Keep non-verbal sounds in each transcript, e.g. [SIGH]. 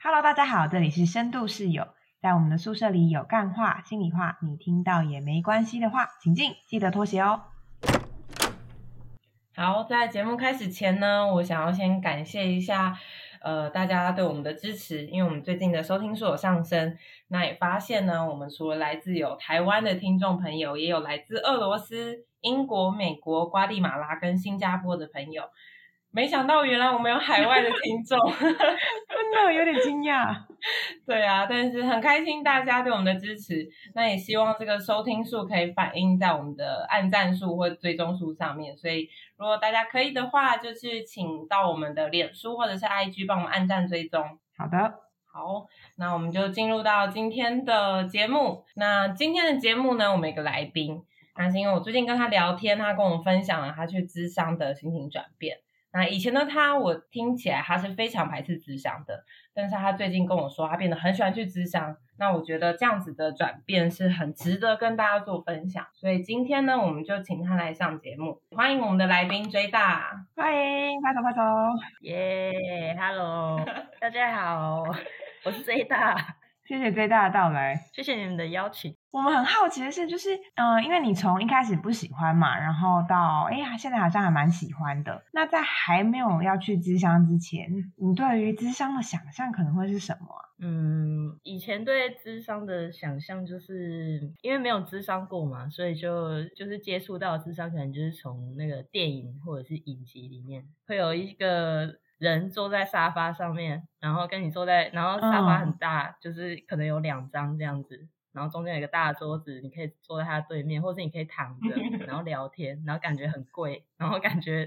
Hello，大家好，这里是深度室友，在我们的宿舍里有干话、心里话，你听到也没关系的话，请进，记得脱鞋哦。好，在节目开始前呢，我想要先感谢一下，呃，大家对我们的支持，因为我们最近的收听数有上升，那也发现呢，我们除了来自有台湾的听众朋友，也有来自俄罗斯、英国、美国、瓜地马拉跟新加坡的朋友。没想到原来我们有海外的听众，[LAUGHS] 真的有点惊讶。[LAUGHS] 对啊，但是很开心大家对我们的支持，那也希望这个收听数可以反映在我们的按赞数或追踪数上面。所以如果大家可以的话，就是请到我们的脸书或者是 IG 帮我们按赞追踪。好的，好，那我们就进入到今天的节目。那今天的节目呢，我们一个来宾，那是因为我最近跟他聊天，他跟我们分享了他去咨商的心情转变。那以前的他，我听起来他是非常排斥智商的，但是他最近跟我说，他变得很喜欢去智商。那我觉得这样子的转变是很值得跟大家做分享，所以今天呢，我们就请他来上节目，欢迎我们的来宾追大，欢迎拍手拍手，耶，Hello，[LAUGHS] 大家好，我是追大，谢谢追大的到来，谢谢你们的邀请。我们很好奇的是，就是嗯，因为你从一开始不喜欢嘛，然后到哎呀，现在好像还蛮喜欢的。那在还没有要去智商之前，你对于智商的想象可能会是什么？嗯，以前对智商的想象就是因为没有智商过嘛，所以就就是接触到智商，可能就是从那个电影或者是影集里面，会有一个人坐在沙发上面，然后跟你坐在，然后沙发很大，就是可能有两张这样子。然后中间有一个大桌子，你可以坐在他对面，或者是你可以躺着，[LAUGHS] 然后聊天，然后感觉很贵，然后感觉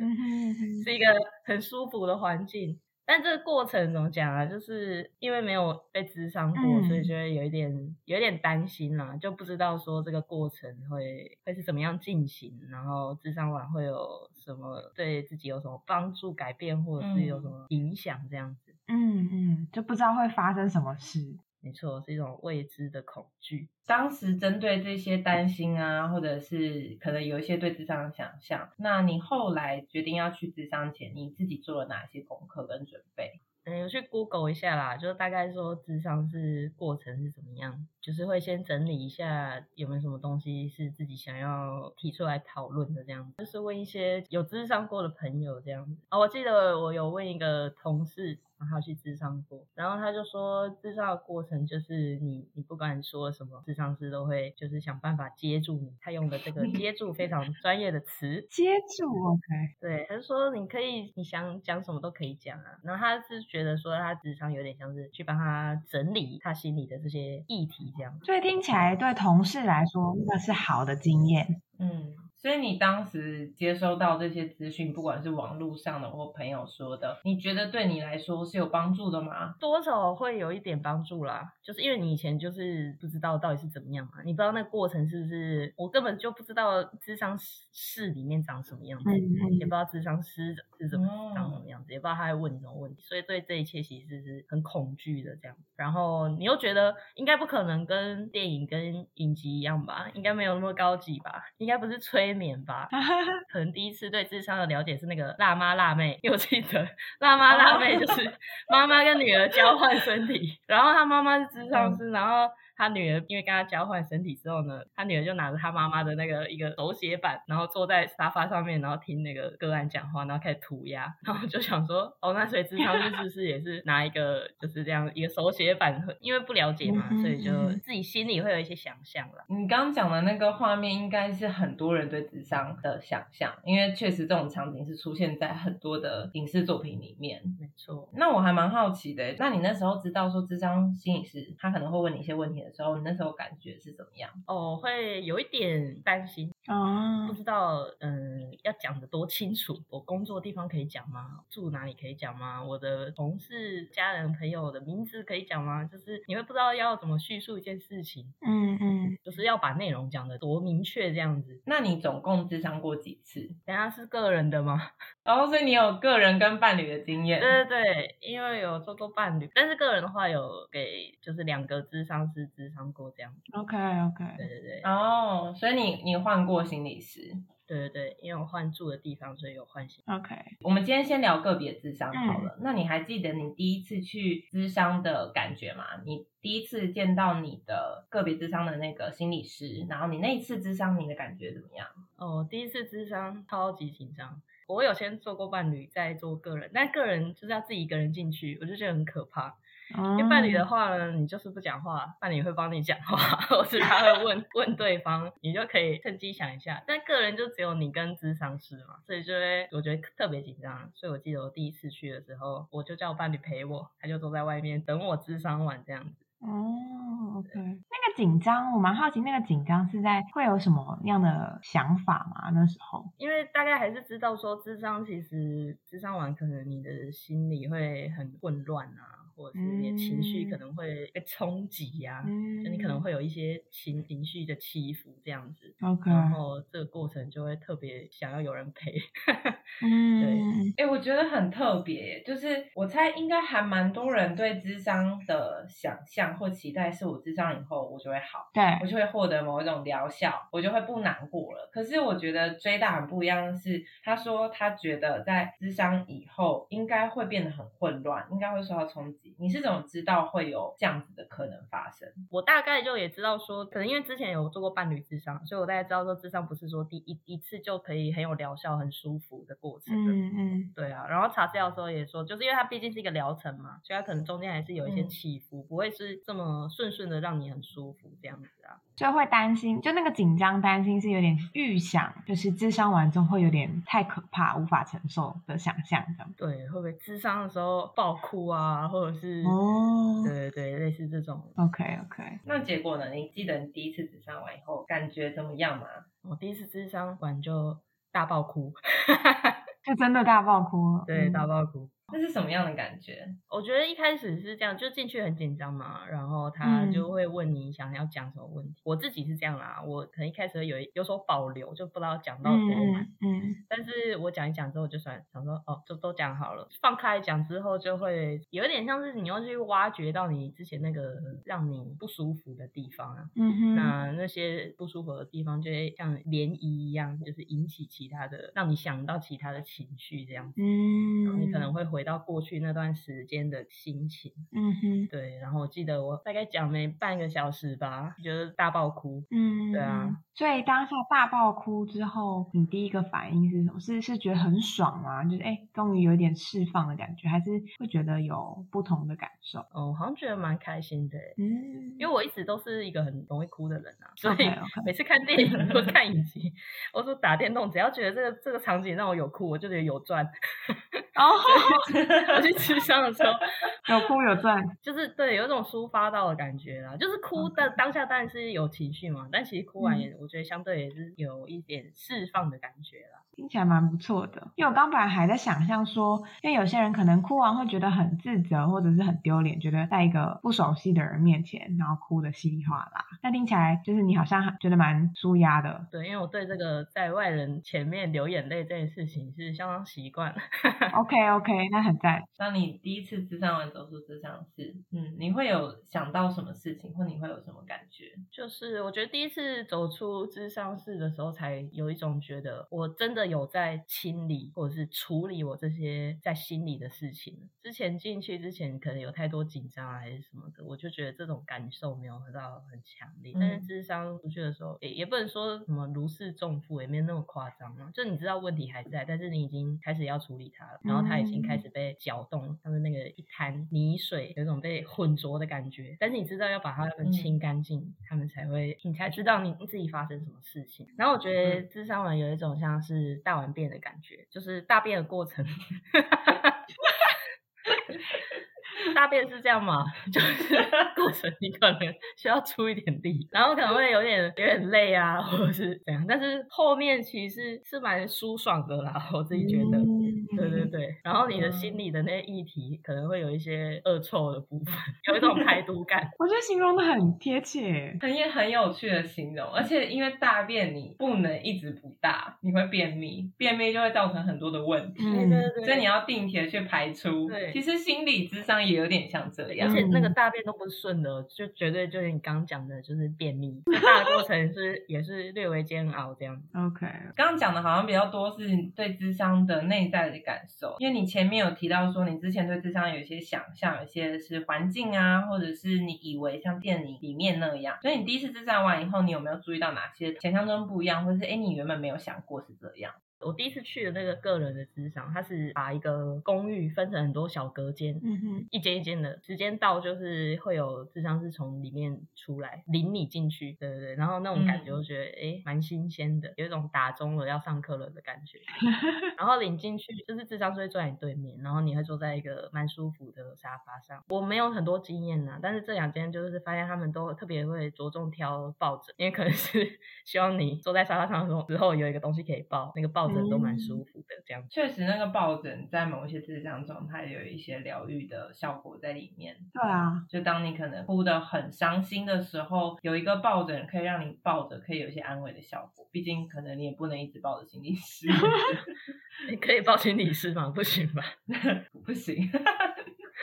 是一个很舒服的环境。但这个过程怎么讲啊？就是因为没有被智商过，所以就会有一点有一点担心啦，就不知道说这个过程会会是怎么样进行，然后智商完会有什么对自己有什么帮助、改变，或者是有什么影响这样子。嗯嗯，就不知道会发生什么事。没错，是一种未知的恐惧。当时针对这些担心啊，或者是可能有一些对智商的想象，那你后来决定要去智商前，你自己做了哪些功课跟准备？嗯，有去 Google 一下啦，就大概说智商是过程是怎么样，就是会先整理一下有没有什么东西是自己想要提出来讨论的，这样就是问一些有智商过的朋友这样子。哦，我记得我有问一个同事。他去智商过，然后他就说，智商的过程就是你，你不管说什么，智商师都会就是想办法接住你。他用的这个接住非常专业的词，接住，OK，对，他就说你可以，你想讲什么都可以讲啊。然后他是觉得说，他智商有点像是去帮他整理他心里的这些议题这样。所以听起来对同事来说，那是好的经验，嗯。所以你当时接收到这些资讯，不管是网络上的或朋友说的，你觉得对你来说是有帮助的吗？多少会有一点帮助啦，就是因为你以前就是不知道到底是怎么样嘛，你不知道那个过程是不是，我根本就不知道智商室里面长什么样子，也不知道智商师是怎么长什么样子，也不知道他会问你什么问题，所以对这一切其实是很恐惧的这样。然后你又觉得应该不可能跟电影跟影集一样吧，应该没有那么高级吧，应该不是催。眠吧，[LAUGHS] 可能第一次对智商的了解是那个辣妈辣妹，我记得辣妈辣妹就是妈妈跟女儿交换身体，然后她妈妈是智商师，然后。他女儿因为跟他交换身体之后呢，他女儿就拿着他妈妈的那个一个手写板，然后坐在沙发上面，然后听那个个案讲话，然后开始涂鸦，[LAUGHS] 然后就想说，哦，那所以智商是不是也是拿一个就是这样一个手写板？因为不了解嘛，所以就自己心里会有一些想象了。你刚刚讲的那个画面，应该是很多人对智商的想象，因为确实这种场景是出现在很多的影视作品里面。没错。那我还蛮好奇的，那你那时候知道说智商心理师他可能会问你一些问题的。时候，你那时候感觉是怎么样？哦，会有一点担心哦，不知道嗯要讲的多清楚。我工作地方可以讲吗？住哪里可以讲吗？我的同事、家人、朋友的名字可以讲吗？就是你会不知道要怎么叙述一件事情，嗯嗯，就是要把内容讲的多明确这样子。那你总共智商过几次？等下是个人的吗？然后所以你有个人跟伴侣的经验？对对对，因为有做过伴侣，但是个人的话有给就是两个智商师。智商过这样子。OK OK，对对对，哦，所以你你换过心理师？对对对，因为我换住的地方，所以有换心。OK，我们今天先聊个别智商好了。那你还记得你第一次去智商的感觉吗？你第一次见到你的个别智商的那个心理师，然后你那一次智商你的感觉怎么样？哦，第一次智商超级紧张。我有先做过伴侣，再做个人，但个人就是要自己一个人进去，我就觉得很可怕。因因为伴侣的话呢，你就是不讲话，伴侣会帮你讲话，或是他会问问对方，你就可以趁机想一下。但个人就只有你跟智商师嘛，所以就会我觉得特别紧张。所以我记得我第一次去的时候，我就叫我伴侣陪我，他就坐在外面等我智商完这样子。哦，OK，那个紧张，我蛮好奇，那个紧张是在会有什么样的想法吗？那时候，因为大概还是知道说，智商其实智商完，可能你的心里会很混乱啊，或者是你的情绪可能会被冲击呀、嗯就你可能会有一些情情绪的起伏这样子。OK，然后这个过程就会特别想要有人陪。[LAUGHS] 嗯，哎、我觉得很特别，就是我猜应该还蛮多人对智商的想象或期待，是我智商以后我就会好。对我，就会获得某一种疗效，我就会不难过了。可是我觉得追大很不一样的是，他说他觉得在智商以后应该会变得很混乱，应该会受到冲击。你是怎么知道会有这样子的可能发生？我大概就也知道说，可能因为之前有做过伴侣智商，所以我大概知道说，智商不是说第一一次就可以很有疗效、很舒服的过程的。嗯嗯对啊，然后查资料的时候也说，就是因为它毕竟是一个疗程嘛，所以它可能中间还是有一些嗯起伏，不会是这么顺顺的让你很舒服这样子啊。所以会担心，就那个紧张担心是有点预想，就是智商完之后会有点太可怕，无法承受的想象这样。对，会不会智商的时候爆哭啊，或者是、哦对对对，类似这种。，OK OK，那结果呢？你记得你第一次智商完以后感觉怎么样吗？我第一次智商完就大爆哭，[LAUGHS] 就真的大爆哭了。对，嗯大爆哭。那是什么样的感觉？我觉得一开始是这样，就进去很紧张嘛，然后他嗯就会问你想要讲什么问题。我自己是这样啦，我可能一开始会有有所保留，就不知道讲到多嗯。嗯嗯但是我讲一讲之后，就算想说哦，就都讲好了。放开讲之后，就会有一点像是你要去挖掘到你之前那个让你不舒服的地方啊。嗯哼，那那些不舒服的地方，就会像涟漪一样，就是引起其他的，让你想到其他的情绪这样子。然后嗯，你可能会回到过去那段时间的心情。嗯哼，对，然后我记得我大概讲没半个小时吧，就是大爆哭。嗯，对啊。所以当下大爆哭之后，你第一个反应是什么？是是觉得很爽吗？就是哎，终于有点释放的感觉，还是会觉得有不同的感受？哦，我好像觉得蛮开心的，嗯，因为我一直都是一个很容易哭的人啊，所以 [LAUGHS] 每次看电影或看影集，我说打电动，只要觉得这个这个场景让我有哭，我就觉得有赚。[LAUGHS] 哦，[LAUGHS] 我去吃香的时候，[LAUGHS] 有哭有赞，就是对有一种抒发到的感觉啦，就是哭的当下当然是有情绪嘛，但其实哭完也、我觉得相对也是有一点释放的感觉啦。听起来蛮不错的。因为我刚本来还在想象说，因为有些人可能哭完会觉得很自责，或者是很丢脸，觉得在一个不熟悉的人面前，然后哭的稀里哗啦。那听起来就是你好像觉得蛮舒压的。对，因为我对这个在外人前面流眼泪这件事情是相当习惯。[LAUGHS] [LAUGHS] OK OK，那很赞。当你第一次智商完走出智商室，嗯，你会有想到什么事情，或你会有什么感觉？就是我觉得第一次走出智商室的时候，才有一种觉得我真的有在清理或者是处理我这些在心里的事情。之前进去之前可能有太多紧张啊还是什么的，我就觉得这种感受没有得到很强烈。但是嗯智商出去的时候，也也不能说什么如释重负，也没有那么夸张嘛。就你知道问题还在，但是你已经开始要处理它了，然后它已经开始被搅动，像是那个一滩泥水，有一种被混浊的感觉。但是你知道要把它们清干净，他们才会，你才知道你自己发生什么事情。然后我觉得智商完有一种像是大完便的感觉，就是大便的过程。大便是这样嘛？[LAUGHS] 就是 [LAUGHS] 过程你可能需要出一点力，然后可能会有点有点累啊，或者是怎样，但是后面其实是蛮舒爽的啦，我自己觉得。嗯对对对，然后你的心里的那些议题可能会有一些恶臭的部分，有一种排毒感。我觉得形容的很贴切，很也很有趣的形容，而且因为大便你不能一直不大，你会便秘，便秘就会造成很多的问题，对对对，所以你要定期的去排出。对其实心理智商也有点像这样而。且那个大便都不是顺的，就绝对就是你刚刚讲的，就是便秘，这大的过程是也是略微煎熬这样子。OK，刚刚讲的好像比较多是对智商的内在的感受，因为你前面有提到说你之前对智商有一些想象，有些是环境啊，或者是你以为像电影里面那样，所以你第一次智商完以后，你有没有注意到哪些想象中不一样，或是哎你原本没有想过是这样？我第一次去的那个个人的智商，它是把一个公寓分成很多小隔间，嗯哼，一间一间的，时间到就是会有智商是从里面出来领你进去，对对对，然后那种感觉嗯我觉得哎蛮新鲜的，有一种打钟了要上课了的感觉。[LAUGHS] 然后领进去就是智商是会坐在你对面，然后你会坐在一个蛮舒服的沙发上。我没有很多经验呐，但是这两间就是发现他们都特别会着重挑抱枕，因为可能是 [LAUGHS] 希望你坐在沙发上的时候之后有一个东西可以抱，那个抱枕都蛮舒服的这样子。确实，那个抱枕在某一些智商状态有一些疗愈的效果在里面。对啊，就当你可能哭得很伤心的时候，有一个抱枕可以让你抱着，可以有一些安慰的效果。毕竟可能你也不能一直抱着心理师，[LAUGHS] 你可以抱心理师吗？不行吧？[LAUGHS] 不行。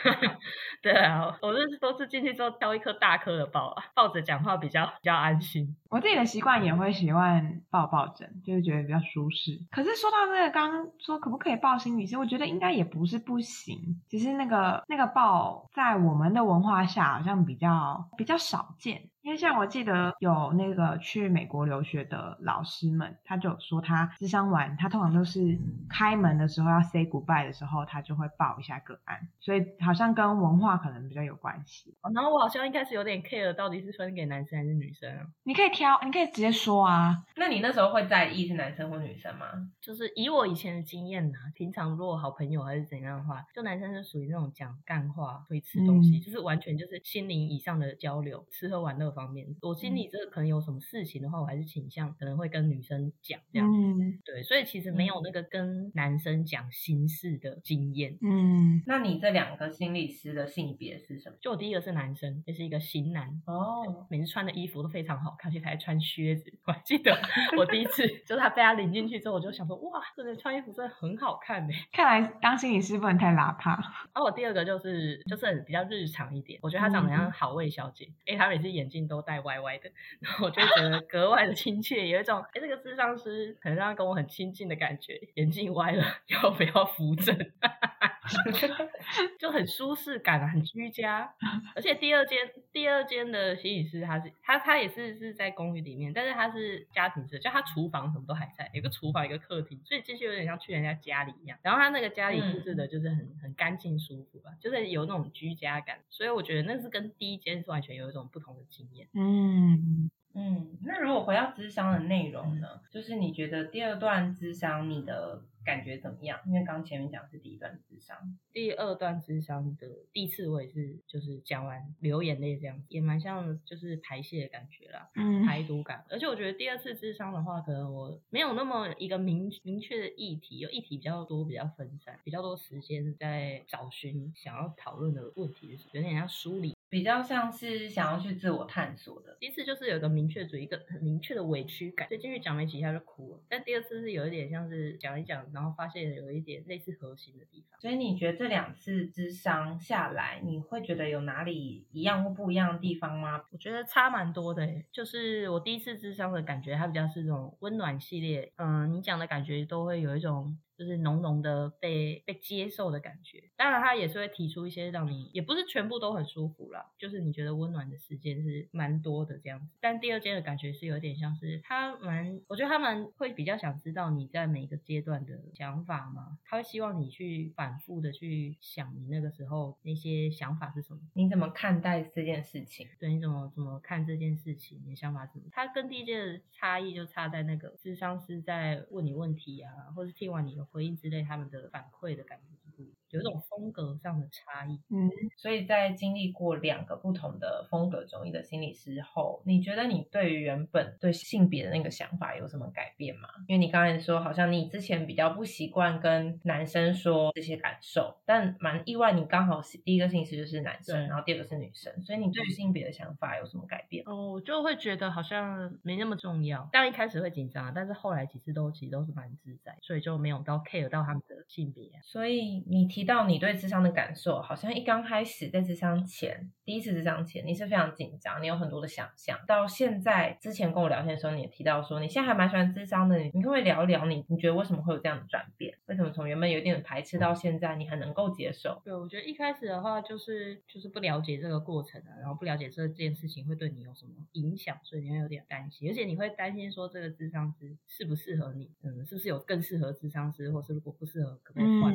[LAUGHS] 对啊，我是都是进去之后挑一颗大颗的抱啊，抱着讲话比较比较安心。我自己的习惯也会喜欢抱抱枕，就是觉得比较舒适。可是说到那个刚刚说可不可以抱心理师，我觉得应该也不是不行，其实那个那个抱在我们的文化下好像比较比较少见。因为像我记得有那个去美国留学的老师们，他就有说他智商完，他通常都是开门的时候要 say goodbye 的时候，他就会报一下个案，所以好像跟文化可能比较有关系。哦然后我好像一开始有点 care 到底是分给男生还是女生啊，你可以挑，你可以直接说啊，那你那时候会在意是男生或女生吗？就是以我以前的经验呐、平常如果好朋友还是怎样的话，就男生是属于那种讲干话、会吃东西，嗯就是完全就是心灵以上的交流，吃喝玩乐方面，我心里这个可能有什么事情的话，我还是倾向可能会跟女生讲这样。嗯对，所以其实没有那个跟男生讲心事的经验。嗯。那你这两个心理师的性别是什么？就我第一个是男生，也是一个型男，哦，每次穿的衣服都非常好看，而且他还穿靴子。我还记得我第一次就是他被他领进去之后，我就想说，哇，这个穿衣服真的很好看呢。看来当心理师不能太邋遢。然后我第二个就是就是很比较日常一点，我觉得他长得像好味小姐，因为她每次眼镜都戴歪歪的，然后我就觉得格外的亲切，有一种哎这个智商师很让跟我很亲近的感觉。眼镜歪了，[LAUGHS] 要不要扶正？[LAUGHS] 就很舒适感啊，很居家。而且第二间第二间的洗理师，他是他他也是是在公寓里面，但是他是家庭式，就他厨房什么都还在，有个厨房一个客厅，所以进去有点像去人家家里一样。然后他那个家里布置的就是很很干净舒服吧，就是有那种居家感。所以我觉得那是跟第一间是完全有一种不同的经验。嗯，嗯，那如果回到智商的内容呢？就是你觉得第二段智商你的感觉怎么样？因为刚前面讲的是第一段智商，第二段智商的第一次我也是就是讲完流眼泪这样子，也蛮像就是排泄的感觉啦。嗯排毒感，而且我觉得第二次智商的话，可能我没有那么一个明明确的议题，有议题比较多，比较分散，比较多时间在找寻想要讨论的问题，就是有点像梳理。比较像是想要去自我探索的。第一次就是有一个明确主义，一个很明确的委屈感，所以进去讲没几下就哭了。但第二次是有一点像是讲一讲，然后发现有一点类似核心的地方。所以你觉得这两次智商下来，你会觉得有哪里一样或不一样的地方吗？我觉得差蛮多的欸，就是我第一次智商的感觉，它比较是这种温暖系列。嗯，你讲的感觉都会有一种就是浓浓的被被接受的感觉。当然，他也是会提出一些让你也不是全部都很舒服啦，就是你觉得温暖的时间是蛮多的这样子。但第二阶的感觉是有点像是他蛮，我觉得他们会比较想知道你在每个阶段的想法嘛，他会希望你去反复的去想你那个时候那些想法是什么。你怎么看待这件事情？对，你怎么怎么看这件事情？你的想法是什么？他跟第一届的差异就差在那个智商是在问你问题啊，或是听完你的回应之类，他们的反馈的感觉是不一样。有一种风格上的差异。嗯，所以在经历过两个不同的风格中医的心理师后，你觉得你对于原本对性别的那个想法有什么改变吗？因为你刚才说好像你之前比较不习惯跟男生说这些感受，但蛮意外，你刚好是第一个心理师就是男生，然后第二个是女生，所以你对于性别的想法有什么改变？哦，我就会觉得好像没那么重要。当然一开始会紧张，但是后来几次都其实都是蛮自在，所以就没有到 care 到他们的性别啊。所以你提到你对智商的感受，好像一刚开始在智商前，第一次智商前，你是非常紧张，你有很多的想象。到现在之前跟我聊天的时候，你也提到说，你现在还蛮喜欢智商的，你你可不可以聊一聊你，你觉得为什么会有这样的转变？为什么从原本有点排斥到现在，你还能够接受？对，我觉得一开始的话就是就是不了解这个过程啊，然后不了解这件事情会对你有什么影响，所以你会有点担心，而且你会担心说这个智商师适不适合你，嗯，是不是有更适合智商师，或是如果不适合可不可以换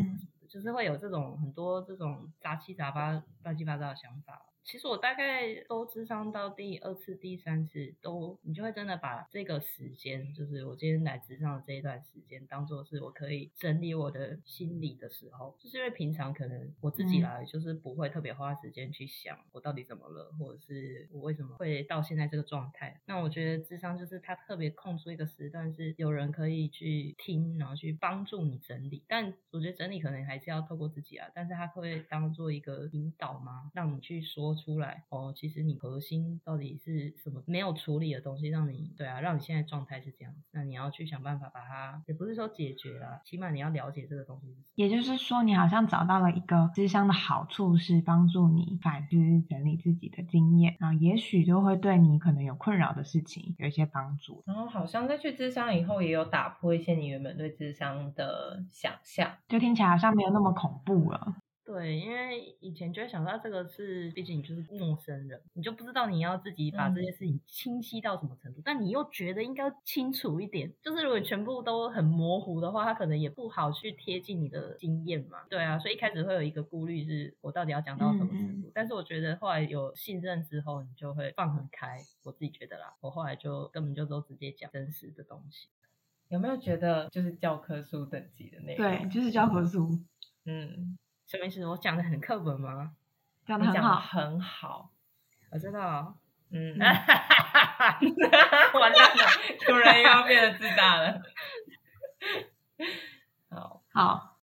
就是会有这种很多这种杂七杂八、乱七八糟的想法。其实我大概都智商到第二次、第三次都，你就会真的把这个时间，就是我今天来智商的这一段时间，当做是我可以整理我的心理的时候。就是因为平常可能我自己嗯来，就是不会特别花时间去想我到底怎么了，或者是我为什么会到现在这个状态。那我觉得智商就是它特别空出一个时段，是有人可以去听，然后去帮助你整理。但我觉得整理可能还是要透过自己啊，但是它会当做一个引导吗？让你去说出来哦，其实你核心到底是什么没有处理的东西，让你对啊，让你现在状态是这样。那你要去想办法把它，也不是说解决啦，起码你要了解这个东西是什么。也就是说，你好像找到了一个智商的好处是帮助你反思整理自己的经验，然后也许就会对你可能有困扰的事情有一些帮助。然后好像在去智商以后，也有打破一些你原本对智商的想象。就听起来好像没有那么恐怖了。对，因为以前就会想到这个是，毕竟你就是陌生人，你就不知道你要自己把这件事情清晰到什么程度，但你又觉得应该清楚一点。就是如果全部都很模糊的话，它可能也不好去贴近你的经验嘛。对啊，所以一开始会有一个顾虑，是我到底要讲到什么程度。但是我觉得后来有信任之后，你就会放很开。我自己觉得啦，我后来就根本就都直接讲真实的东西。有没有觉得就是教科书等级的那容？对，就是教科书嗯，什么意思？我讲的很课本吗？讲的很好。很好。我知道。嗯，嗯 [LAUGHS] 完蛋了，突然又要变得自大了。好，好，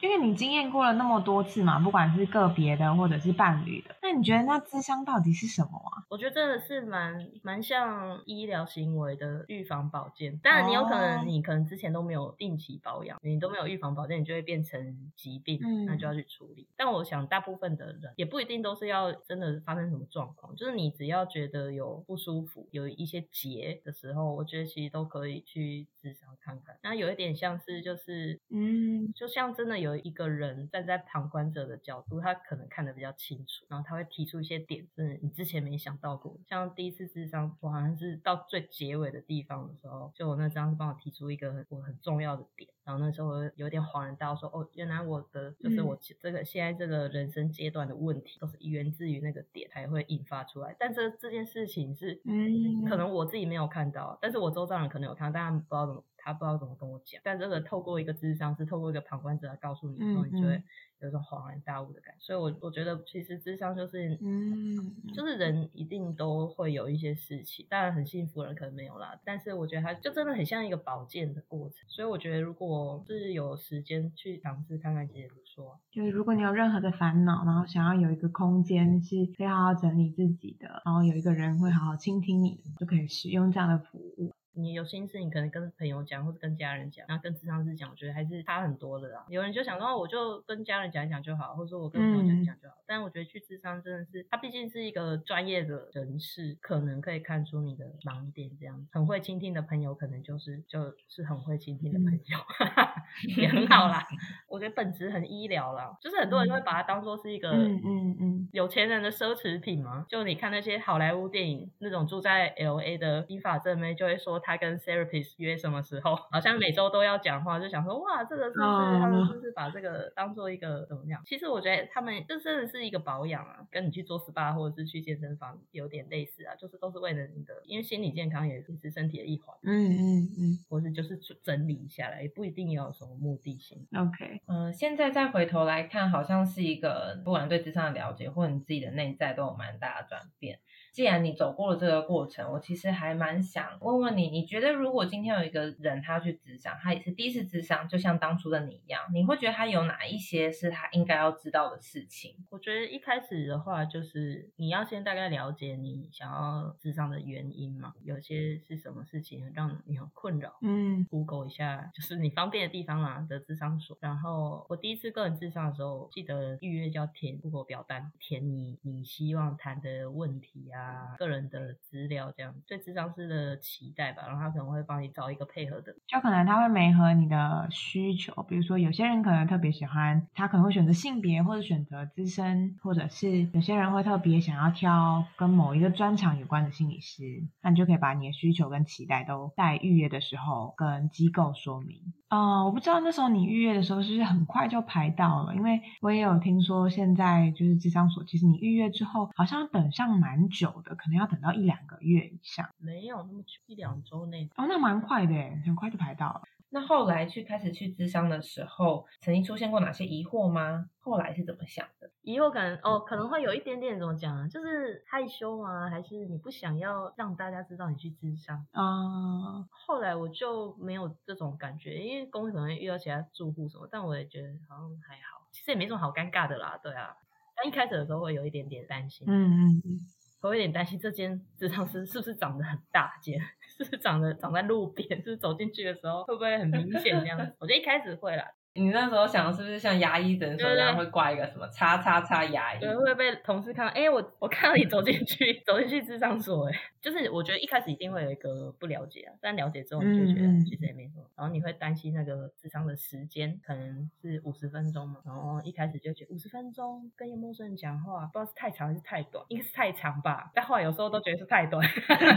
因为你经验过了那么多次嘛，不管是个别的或者是伴侣的，那你觉得那智商到底是什么啊？我觉得真的是蛮蛮像医疗行为的预防保健。当然，你有可哦能你可能之前都没有定期保养，你都没有预防保健，你就会变成疾病，嗯那就要去处理。但我想大部分的人也不一定都是要真的发生什么状况，就是你只要觉得有不舒服、有一些结的时候，我觉得其实都可以去智商看看。那有一点像是就是嗯就像真的有一个人站在旁观者的角度，他可能看得比较清楚，然后他会提出一些点，是你之前没想到过。像第一次智商，我好像是到最结尾的地方的时候，就我那张是帮我提出一个我很重要的点，然后那时候我有点恍然大悟，说哦，原来我的就是我这个现在这个人生阶段的问题，都是源自于那个点才会引发出来。但这这件事情是，嗯可能我自己没有看到，但是我周遭人可能有看到，但他不知道怎么，他不知道怎么跟我讲。但这个透过一个智商是透过一个旁观者来告诉你的时候，嗯你就会嗯有一种恍然大悟的感觉。所以我我觉得其实智商就是，嗯就是人一定都会有一些事情，当然很幸福的人可能没有啦，但是我觉得他就真的很像一个保健的过程。所以我觉得如果我是有时间去尝试看看，其实也不错。就是如果你有任何的烦恼，然后想要有一个空间是可以好好整理自己的，然后有一个人会好好倾听你，就可以使用这样的服务。你有心事，你可能跟朋友讲，或者跟家人讲，然后跟智商师讲，我觉得还是差很多的啦。有人就想说，哦我就跟家人讲一讲就好，或者说我跟朋友讲一讲就好。但我觉得去智商真的是，他毕竟是一个专业的人士，可能可以看出你的盲点。这样很会倾听的朋友，可能就是就是很会倾听的朋友，[LAUGHS] 也很好啦。我觉得本质很医疗啦，就是很多人会把它当做是一个嗯嗯嗯，有钱人的奢侈品嘛，就你看那些好莱坞电影，那种住在 L A 的英法正妹就会说她跟 therapist 约什么时候，好像每周都要讲话，就想说哇，这个是不是他们是不是把这个当做一个怎么样？其实我觉得他们这真的是一个保养啊，跟你去做 SPA 或者是去健身房有点类似啊，就是都是为了你的，因为心理健康也是身体的一环。嗯嗯嗯，或是就是整理下来，也不一定要有什么目的性。OK，嗯、现在再回头来看，好像是一个不管对智商的了解，或你自己的内在都有蛮大的转变。既然你走过了这个过程，我其实还蛮想问问你，你觉得如果今天有一个人他要去智商，他也是第一次智商，就像当初的你一样，你会觉得他有哪一些是他应该要知道的事情？我觉得一开始的话，就是你要先大概了解你想要智商的原因嘛，有些是什么事情让你很困扰。嗯 Google 一下，就是你方便的地方啊的智商所。然后我第一次个人智商的时候，记得预约就要填 Google 表单，填你你希望谈的问题啊，啊个人的资料这样，对智商师的期待吧。然后他可能会帮你找一个配合的。就可能他会没合你的需求，比如说有些人可能特别喜欢，他可能会选择性别或者选择资深，或者是有些人会特别想要挑跟某一个专长有关的心理师，那你就可以把你的需求跟期待都在预约的时候跟机构说明。啊、我不知道那时候你预约的时候是不是很快就排到了，因为我也有听说现在就是智商所，其实你预约之后好像要等上蛮久的，可能要等到一两个月以上。没有那么久，一两周内哦，那蛮快的耶，很快就排到了。那后来去开始去智商的时候，曾经出现过哪些疑惑吗？后来是怎么想的？以后可能哦，可能会有一点点怎么讲啊，就是害羞吗？还是你不想要让大家知道你去智商？啊、后来我就没有这种感觉，因为公司可能遇到其他住户什么，但我也觉得好像还好，其实也没什么好尴尬的啦，对啊。但一开始的时候会有一点点担心，嗯嗯嗯。我有点担心这间智商师是不是长得很大间，[LAUGHS] 是不是长得长在路边，[LAUGHS] 是不是走进去的时候会不会很明显这样子？我觉得一开始会啦，你那时候想的是不是像牙医诊所那样会挂一个什么叉叉叉牙医？对，会被同事看到？哎、我我看到你走进去，[LAUGHS] 走进去智商所、哎，就是我觉得一开始一定会有一个不了解啊，但了解之后你就觉得其实也没什么，然后你会担心那个智商的时间可能是五十分钟嘛，然后一开始就觉得五十分钟跟一个陌生人讲话，不知道是太长还是太短，应该是太长吧，但后来有时候都觉得是太短，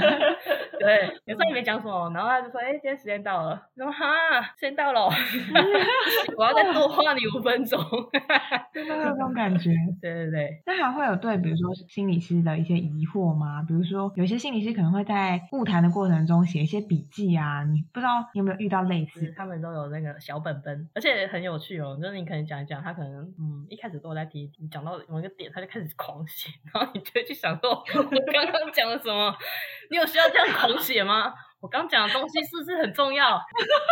[LAUGHS] 对，有时候也没讲什么，然后他就说，哎、今天时间到了，然后哈，时间到了哦，[LAUGHS] 我要再多花你五分钟，[LAUGHS] 真的会有这种感觉。对对对。那还会有对，比如说心理师的一些疑惑吗？比如说，有些心理师可能会在晤谈的过程中写一些笔记啊，你不知道你有没有遇到类似他们都有那个小本本，而且很有趣哦。就是你可能讲一讲，他可能嗯一开始都在提，你讲到某一个点，他就开始狂写，[LAUGHS] 然后你就会去想说，我刚刚讲了什么？你有需要这样狂写吗？我刚讲的东西是不是很重要？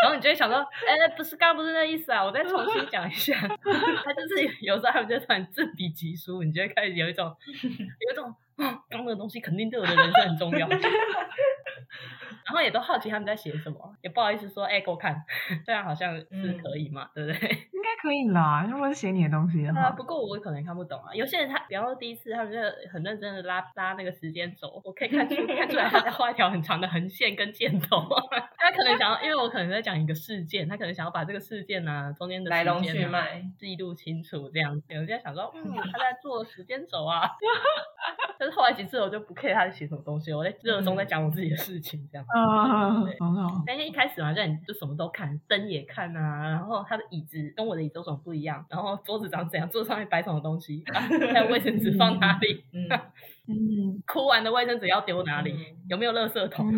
然后你就会想说，哎、不是，刚刚不是那意思啊，我再重新讲一下。[LAUGHS] 他就是有时候他们就突然自比己书，你就会开始有一种有一种，嗯刚刚的东西肯定对我的人生很重要。[LAUGHS] 然后也都好奇他们在写什么，也不好意思说，哎、给我看，[LAUGHS] 这样好像是可以嘛，对不对？[LAUGHS] 应该可以啦，如果是写你的东西的啊，不过我可能看不懂啊。有些人他，比方说第一次，他们就很认真的拉拉那个时间轴，我可以看出看出来他在画一条很长的横线跟箭头。[LAUGHS] 他可能想要，因为我可能在讲一个事件，他可能想要把这个事件呢、中间的来龙去脉记录清楚，这样子。有人在想说，嗯，他在做时间轴啊。但是后来几次我就不 care 他在写什么东西，我在热衷在讲我自己的事情，这样。嗯，好。但是一开始嘛，就你就什么都看，灯也看啊，然后他的椅子跟我的椅子有什么不一样，然后桌子长怎样，桌子上面摆什么东西，啊 [LAUGHS] 还有卫生纸放哪里，嗯。嗯。[LAUGHS] 哭完的卫生纸要丢哪里，嗯。有没有垃圾桶？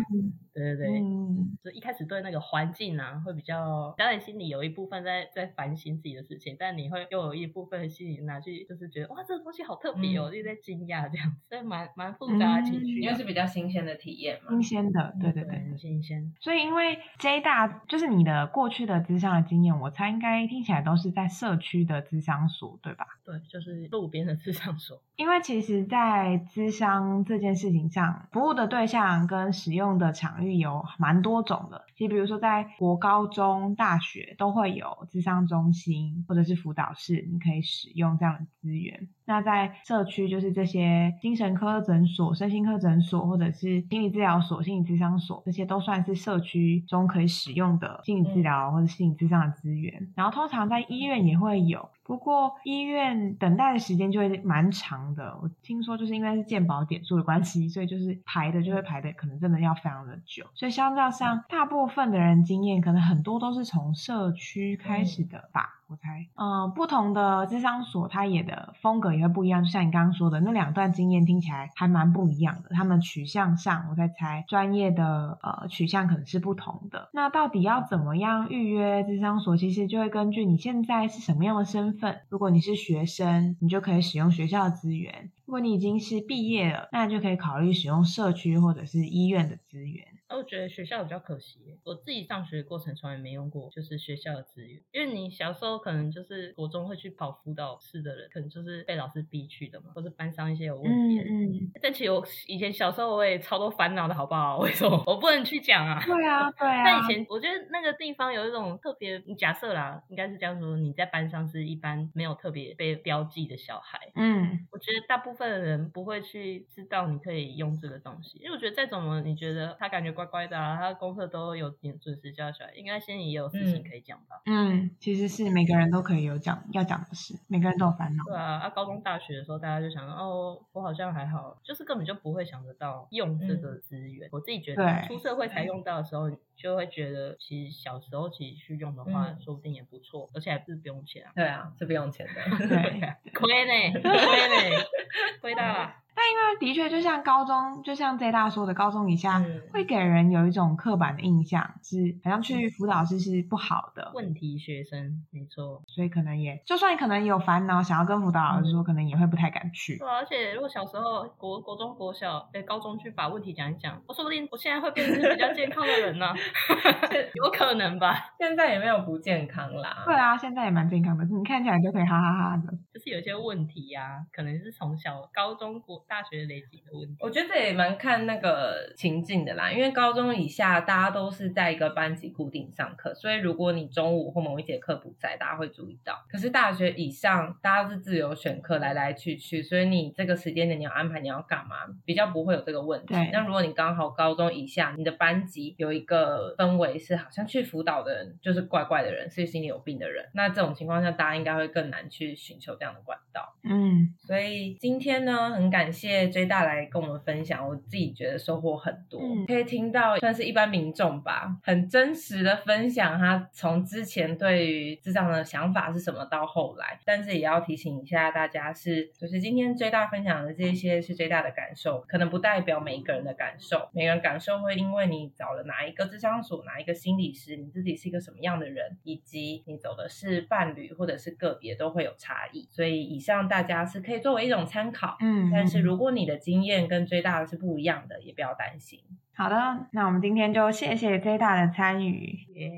嗯对对对。嗯就一开始对那个环境啊，会比较，当然心里有一部分在在反省自己的事情，但你会又有一部分心里拿去，就是觉得哇，这个东西好特别哦，就在惊讶这样子，所以蛮蛮复杂的情绪啊、因为是比较新鲜的体验嘛。新鲜的，对对对。很新鲜。所以，因为 J 大就是你的过去的智商的经验，我猜应该听起来都是在社区的智商所，对吧？对，就是路边的智商所。因为其实，在智商这件事情上，服务的对象跟使用的场域有蛮多种的。其实，比如说在国高中、大学都会有智商中心或者是辅导室，你可以使用这样的资源。那在社区，就是这些精神科诊所、身心科诊所，或者是心理治疗所、心理咨商所，这些都算是社区中可以使用的心理治疗或者心理咨商的资源。然后通常在医院也会有。不过医院等待的时间就会蛮长的，我听说就是因为是健保点数的关系，所以就是排的就会排的可能真的要非常的久。所以相较上，大部分的人经验可能很多都是从社区开始的吧。我猜，嗯，不同的智商所，它也的风格也会不一样。就像你刚刚说的，那两段经验听起来还蛮不一样的。他们取向上，我在猜，专业的呃取向可能是不同的。那到底要怎么样预约智商所？其实就会根据你现在是什么样的身份。如果你是学生，你就可以使用学校的资源；如果你已经是毕业了，那就可以考虑使用社区或者是医院的资源。我觉得学校比较可惜，我自己上学过程从来没用过，就是学校的资源。因为你小时候可能就是国中会去跑辅导室的人，可能就是被老师逼去的嘛，或是班上一些有问题。嗯嗯。[LAUGHS] 但其实我以前小时候我也超多烦恼的，好不好？为什么我不能去讲啊？对啊，[LAUGHS] 对啊。但以前我觉得那个地方有一种特别，假设啦，应该是这样说：你在班上是一般没有特别被标记的小孩。嗯。我觉得大部分的人不会去知道你可以用这个东西，因为我觉得再怎么你觉得他感觉。乖乖的，他功课都有点准时交出来，应该心里也有事情可以讲吧？嗯，其实是每个人都可以有讲要讲的事，每个人都有烦恼。对啊，啊，高中大学的时候，大家就想哦，我好像还好，就是根本就不会想得到用这个资源。我自己觉得，出社会才用到的时候，就会觉得其实小时候其实去用的话，说不定也不错，而且还不是不用钱。对啊，是不用钱的。[LAUGHS] 亏呢，亏呢，亏大了。[LAUGHS] 但因为的确，就像高中，就像 J 大说的，高中以下会给人有一种刻板的印象，是好像去辅导室是不好的问题学生，没错。所以可能也，就算你可能有烦恼，想要跟辅导老师说，可能也会不太敢去。对，而且如果小时候国国中国小，哎，高中去把问题讲一讲，我说不定我现在会变成比较健康的人呢，[LAUGHS] 有可能吧？现在也没有不健康啦。对啊，现在也蛮健康的，你看起来就可以哈哈哈的。就是有些问题呀，可能是从小高中国。大学累积的问题，我觉得这也蛮看那个情境的啦。因为高中以下大家都是在一个班级固定上课，所以如果你中午或某一节课不在，大家会注意到。可是大学以上，大家是自由选课，来来去去，所以你这个时间点你要安排你要干嘛，比较不会有这个问题。那如果你刚好高中以下，你的班级有一个氛围是好像去辅导的人就是怪怪的人，是心里有病的人，那这种情况下，大家应该会更难去寻求这样的管道。嗯，所以今天呢，很感谢。谢追大来跟我们分享，我自己觉得收获很多，可以听到算是一般民众吧，很真实的分享他从之前对于智障的想法是什么到后来，但是也要提醒一下大家，是就是今天追大分享的这些是最大的感受，可能不代表每一个人的感受，每个人感受会因为你找了哪一个智商所，哪一个心理师，你自己是一个什么样的人，以及你走的是伴侣或者是个别都会有差异，所以以上大家是可以作为一种参考，嗯，但是。如果你的经验跟最大的是不一样的，也不要担心。好的，那我们今天就谢谢最大的参与，耶，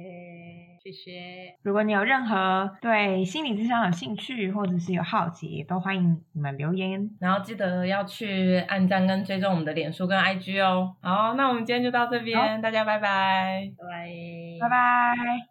谢谢。如果你有任何对心理智商有兴趣，或者是有好奇，都欢迎你们留言。然后记得要去按赞跟追踪我们的脸书跟 IG 哦。好，那我们今天就到这边，大家拜拜，拜拜，拜拜。